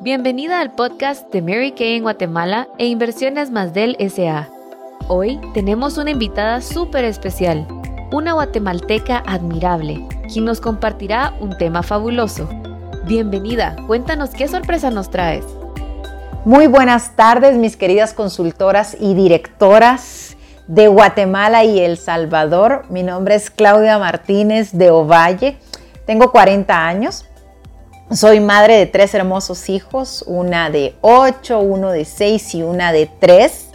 Bienvenida al podcast de Mary Kay en Guatemala e Inversiones Más del SA. Hoy tenemos una invitada súper especial, una guatemalteca admirable, quien nos compartirá un tema fabuloso. Bienvenida, cuéntanos qué sorpresa nos traes. Muy buenas tardes, mis queridas consultoras y directoras de Guatemala y El Salvador. Mi nombre es Claudia Martínez de Ovalle. Tengo 40 años. Soy madre de tres hermosos hijos, una de 8, uno de 6 y una de 3.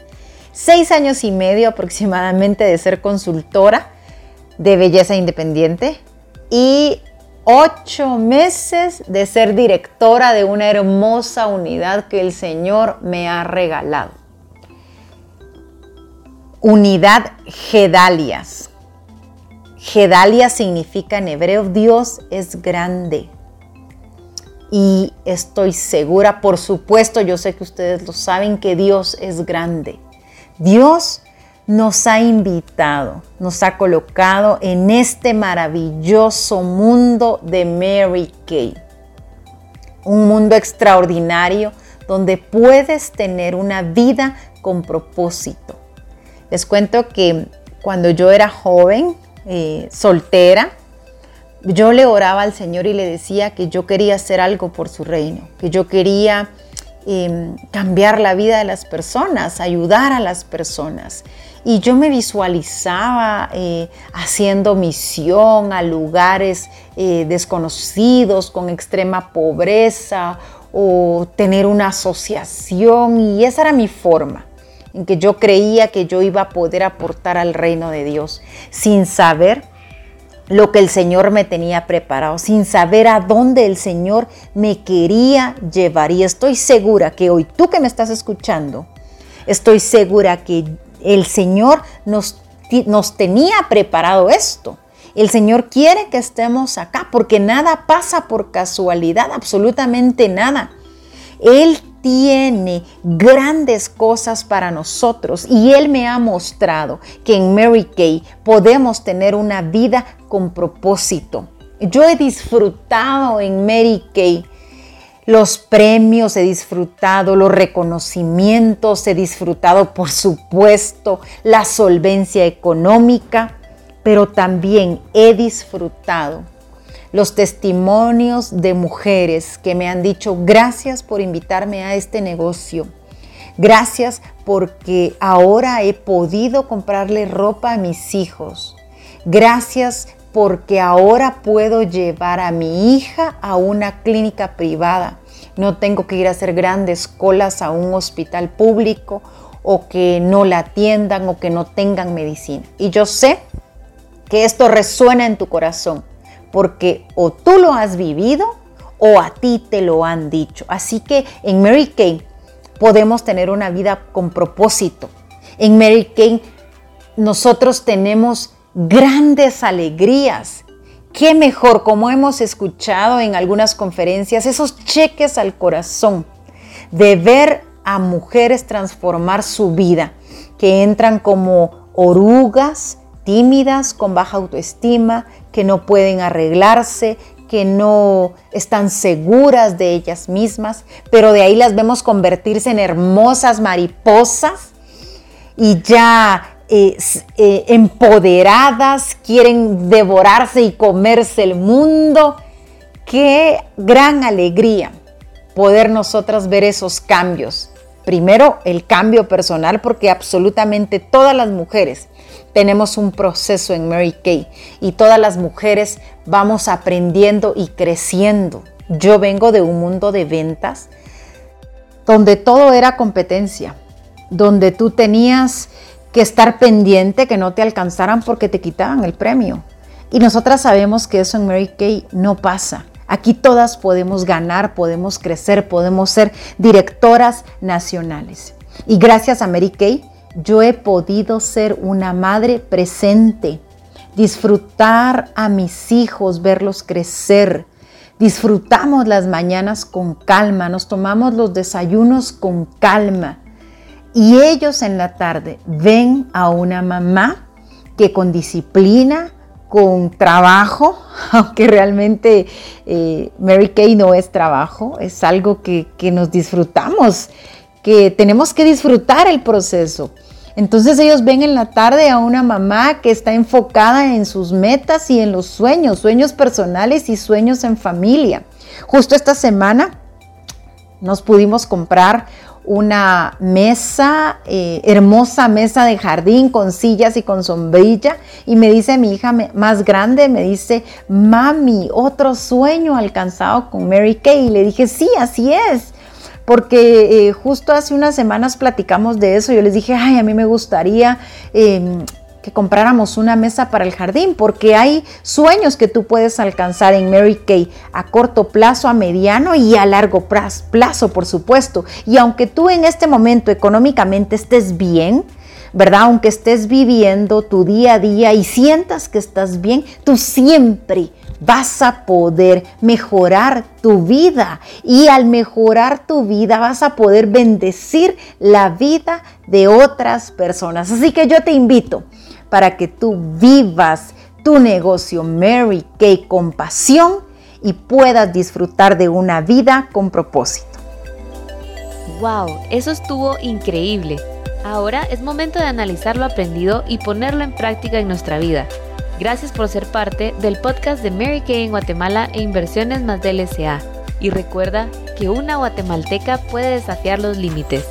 Seis años y medio aproximadamente de ser consultora de belleza independiente y ocho meses de ser directora de una hermosa unidad que el Señor me ha regalado. Unidad Gedalias. Gedalia significa en hebreo Dios es grande. Y estoy segura, por supuesto, yo sé que ustedes lo saben, que Dios es grande. Dios nos ha invitado, nos ha colocado en este maravilloso mundo de Mary Kay. Un mundo extraordinario donde puedes tener una vida con propósito. Les cuento que cuando yo era joven, eh, soltera, yo le oraba al Señor y le decía que yo quería hacer algo por su reino, que yo quería em, cambiar la vida de las personas, ayudar a las personas. Y yo me visualizaba eh, haciendo misión a lugares eh, desconocidos, con extrema pobreza, o tener una asociación, y esa era mi forma en que yo creía que yo iba a poder aportar al reino de Dios, sin saber lo que el Señor me tenía preparado, sin saber a dónde el Señor me quería llevar. Y estoy segura que hoy tú que me estás escuchando, estoy segura que el Señor nos, nos tenía preparado esto. El Señor quiere que estemos acá porque nada pasa por casualidad, absolutamente nada. Él tiene grandes cosas para nosotros y Él me ha mostrado que en Mary Kay podemos tener una vida con propósito. Yo he disfrutado en Mary Kay los premios, he disfrutado los reconocimientos, he disfrutado por supuesto la solvencia económica, pero también he disfrutado los testimonios de mujeres que me han dicho gracias por invitarme a este negocio. Gracias porque ahora he podido comprarle ropa a mis hijos. Gracias porque ahora puedo llevar a mi hija a una clínica privada. No tengo que ir a hacer grandes colas a un hospital público o que no la atiendan o que no tengan medicina. Y yo sé que esto resuena en tu corazón porque o tú lo has vivido o a ti te lo han dicho. Así que en Mary Kay podemos tener una vida con propósito. En Mary Kay nosotros tenemos grandes alegrías. Qué mejor, como hemos escuchado en algunas conferencias, esos cheques al corazón de ver a mujeres transformar su vida, que entran como orugas, tímidas, con baja autoestima, que no pueden arreglarse, que no están seguras de ellas mismas, pero de ahí las vemos convertirse en hermosas mariposas y ya eh, eh, empoderadas, quieren devorarse y comerse el mundo. Qué gran alegría poder nosotras ver esos cambios. Primero, el cambio personal, porque absolutamente todas las mujeres tenemos un proceso en Mary Kay y todas las mujeres vamos aprendiendo y creciendo. Yo vengo de un mundo de ventas donde todo era competencia, donde tú tenías que estar pendiente que no te alcanzaran porque te quitaban el premio. Y nosotras sabemos que eso en Mary Kay no pasa. Aquí todas podemos ganar, podemos crecer, podemos ser directoras nacionales. Y gracias a Mary Kay, yo he podido ser una madre presente, disfrutar a mis hijos, verlos crecer. Disfrutamos las mañanas con calma, nos tomamos los desayunos con calma. Y ellos en la tarde ven a una mamá que con disciplina, con trabajo, aunque realmente eh, Mary Kay no es trabajo, es algo que, que nos disfrutamos, que tenemos que disfrutar el proceso. Entonces ellos ven en la tarde a una mamá que está enfocada en sus metas y en los sueños, sueños personales y sueños en familia. Justo esta semana nos pudimos comprar una mesa, eh, hermosa mesa de jardín con sillas y con sombrilla. Y me dice mi hija más grande, me dice, mami, otro sueño alcanzado con Mary Kay. Y le dije, sí, así es porque eh, justo hace unas semanas platicamos de eso. Yo les dije, ay, a mí me gustaría em, que compráramos una mesa para el jardín, porque hay sueños que tú puedes alcanzar en Mary Kay a corto plazo, a mediano y a largo plazo, por supuesto. Y aunque tú en este momento económicamente estés bien, ¿verdad? Aunque estés viviendo tu día a día y sientas que estás bien, tú siempre vas a poder mejorar tu vida y al mejorar tu vida vas a poder bendecir la vida de otras personas. Así que yo te invito para que tú vivas tu negocio Mary Kay con pasión y puedas disfrutar de una vida con propósito. ¡Wow! Eso estuvo increíble. Ahora es momento de analizar lo aprendido y ponerlo en práctica en nuestra vida. Gracias por ser parte del podcast de Mary Kay en Guatemala e Inversiones más del SA. Y recuerda que una guatemalteca puede desafiar los límites.